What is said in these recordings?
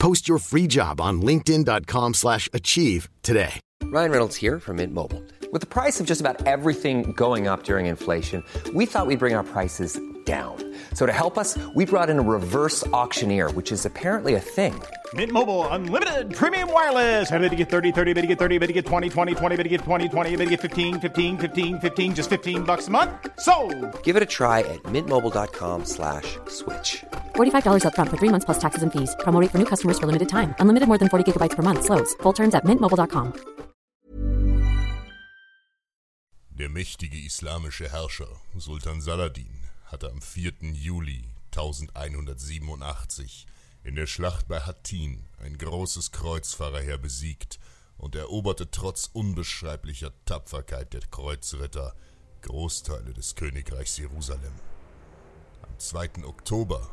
Post your free job on linkedin.com/achieve slash achieve today. Ryan Reynolds here from Mint Mobile. With the price of just about everything going up during inflation, we thought we'd bring our prices down. So to help us, we brought in a reverse auctioneer, which is apparently a thing. Mint Mobile unlimited premium wireless. Have to get 30, 30, bit to get 30, bit to get 20, 20, 20, bit to get 20, 20, bit to get 15, 15, 15, 15 just 15 bucks a month. So, Give it a try at mintmobile.com slash switch. $45 upfront for three months plus taxes and fees. Promo for new customers for limited time. Unlimited more than 40 gigabytes per month. Slows. Full terms at mintmobile.com. Der mächtige islamische Herrscher Sultan Saladin hatte am 4. Juli 1187 in der Schlacht bei Hattin ein großes Kreuzfahrerheer besiegt und eroberte trotz unbeschreiblicher Tapferkeit der Kreuzritter Großteile des Königreichs Jerusalem. Am 2. Oktober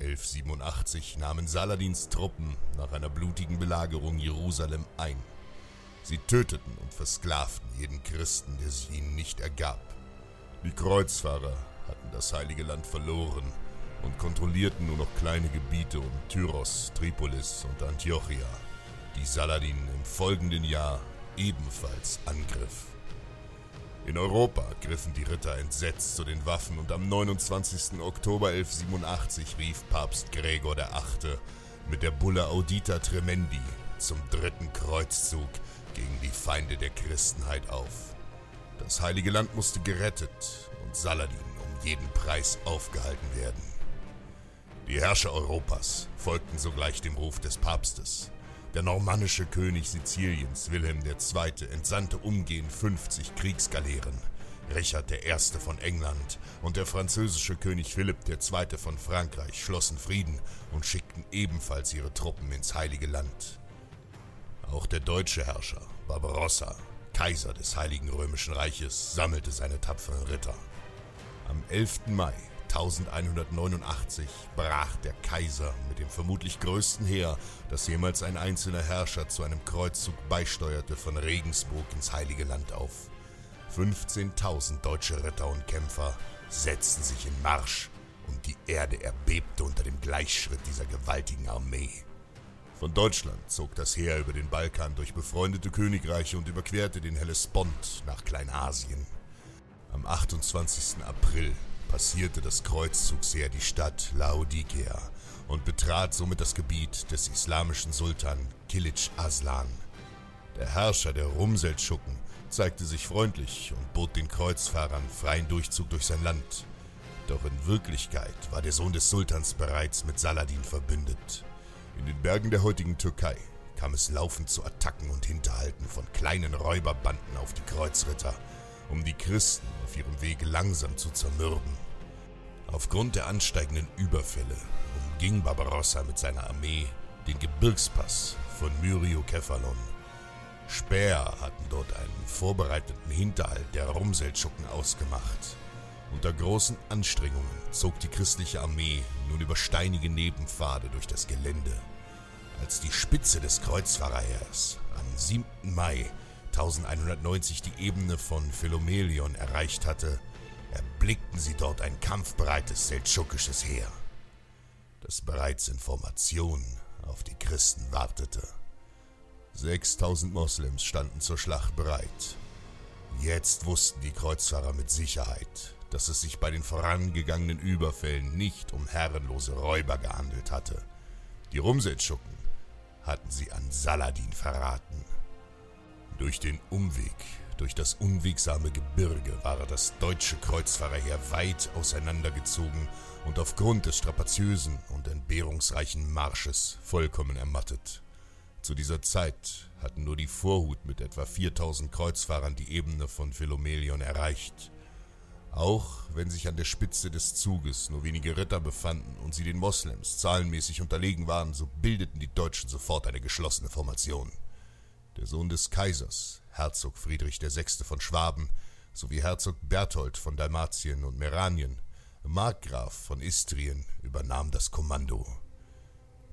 1187 nahmen Saladins Truppen nach einer blutigen Belagerung Jerusalem ein. Sie töteten und versklavten jeden Christen, der sich ihnen nicht ergab. Die Kreuzfahrer hatten das heilige Land verloren und kontrollierten nur noch kleine Gebiete um Tyros, Tripolis und Antiochia, die Saladin im folgenden Jahr ebenfalls angriff. In Europa griffen die Ritter entsetzt zu den Waffen und am 29. Oktober 1187 rief Papst Gregor VIII. mit der Bulle Audita Tremendi zum dritten Kreuzzug gegen die Feinde der Christenheit auf. Das Heilige Land musste gerettet und Saladin um jeden Preis aufgehalten werden. Die Herrscher Europas folgten sogleich dem Ruf des Papstes. Der normannische König Siziliens, Wilhelm II., entsandte umgehend 50 Kriegsgaleeren. Richard I. von England und der französische König Philipp II. von Frankreich schlossen Frieden und schickten ebenfalls ihre Truppen ins Heilige Land. Auch der deutsche Herrscher Barbarossa, Kaiser des Heiligen Römischen Reiches, sammelte seine tapferen Ritter. Am 11. Mai 1189 brach der Kaiser mit dem vermutlich größten Heer, das jemals ein einzelner Herrscher zu einem Kreuzzug beisteuerte, von Regensburg ins Heilige Land auf. 15.000 deutsche Ritter und Kämpfer setzten sich in Marsch und die Erde erbebte unter dem Gleichschritt dieser gewaltigen Armee. Von Deutschland zog das Heer über den Balkan durch befreundete Königreiche und überquerte den Hellespont nach Kleinasien. Am 28. April passierte das Kreuzzugsheer die Stadt Laodikea und betrat somit das Gebiet des islamischen Sultan Kilic Aslan. Der Herrscher der Rumseldschuken zeigte sich freundlich und bot den Kreuzfahrern freien Durchzug durch sein Land. Doch in Wirklichkeit war der Sohn des Sultans bereits mit Saladin verbündet. In den Bergen der heutigen Türkei kam es laufend zu Attacken und Hinterhalten von kleinen Räuberbanden auf die Kreuzritter, um die Christen auf ihrem Wege langsam zu zermürben. Aufgrund der ansteigenden Überfälle umging Barbarossa mit seiner Armee den Gebirgspass von Myriokephalon. Späher hatten dort einen vorbereiteten Hinterhalt der Rumseldschuken ausgemacht. Unter großen Anstrengungen zog die christliche Armee nun über steinige Nebenpfade durch das Gelände. Als die Spitze des Kreuzfahrerheers am 7. Mai 1190 die Ebene von Philomelion erreicht hatte, erblickten sie dort ein kampfbereites seldschukisches Heer, das bereits in Formation auf die Christen wartete. 6000 Moslems standen zur Schlacht bereit. Jetzt wussten die Kreuzfahrer mit Sicherheit, dass es sich bei den vorangegangenen Überfällen nicht um herrenlose Räuber gehandelt hatte. Die Rumseldschuken hatten sie an Saladin verraten. Durch den Umweg, durch das unwegsame Gebirge war das deutsche Kreuzfahrerheer weit auseinandergezogen und aufgrund des strapaziösen und entbehrungsreichen Marsches vollkommen ermattet. Zu dieser Zeit hatten nur die Vorhut mit etwa 4000 Kreuzfahrern die Ebene von Philomelion erreicht. Auch wenn sich an der Spitze des Zuges nur wenige Ritter befanden und sie den Moslems zahlenmäßig unterlegen waren, so bildeten die Deutschen sofort eine geschlossene Formation. Der Sohn des Kaisers, Herzog Friedrich VI. von Schwaben, sowie Herzog Berthold von Dalmatien und Meranien, Markgraf von Istrien, übernahm das Kommando.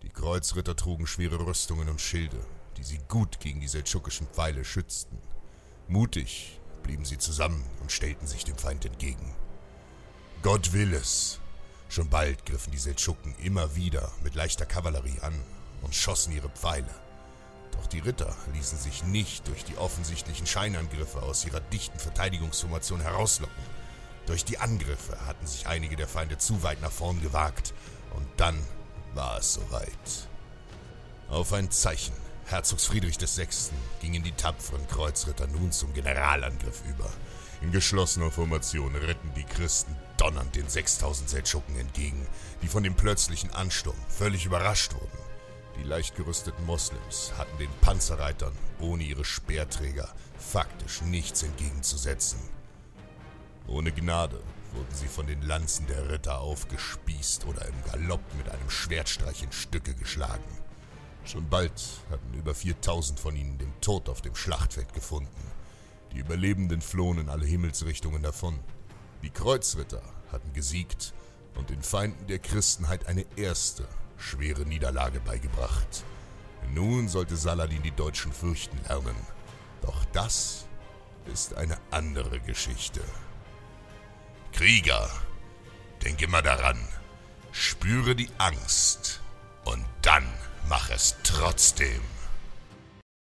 Die Kreuzritter trugen schwere Rüstungen und Schilde, die sie gut gegen die seldschukischen Pfeile schützten. Mutig blieben sie zusammen und stellten sich dem Feind entgegen. Gott will es. Schon bald griffen die Seldschuken immer wieder mit leichter Kavallerie an und schossen ihre Pfeile. Doch die Ritter ließen sich nicht durch die offensichtlichen Scheinangriffe aus ihrer dichten Verteidigungsformation herauslocken. Durch die Angriffe hatten sich einige der Feinde zu weit nach vorn gewagt, und dann war es soweit. Auf ein Zeichen Herzogs Friedrich VI. gingen die tapferen Kreuzritter nun zum Generalangriff über. In geschlossener Formation ritten die Christen donnernd den 6000 Seldschuken entgegen, die von dem plötzlichen Ansturm völlig überrascht wurden. Die leicht gerüsteten Moslems hatten den Panzerreitern ohne ihre Speerträger faktisch nichts entgegenzusetzen. Ohne Gnade wurden sie von den Lanzen der Ritter aufgespießt oder im Galopp mit einem Schwertstreich in Stücke geschlagen. Schon bald hatten über 4000 von ihnen den Tod auf dem Schlachtfeld gefunden. Die Überlebenden flohen in alle Himmelsrichtungen davon. Die Kreuzritter hatten gesiegt und den Feinden der Christenheit eine erste, schwere Niederlage beigebracht. Nun sollte Saladin die Deutschen fürchten lernen. Doch das ist eine andere Geschichte. Krieger, denk immer daran, spüre die Angst und dann mach es trotzdem.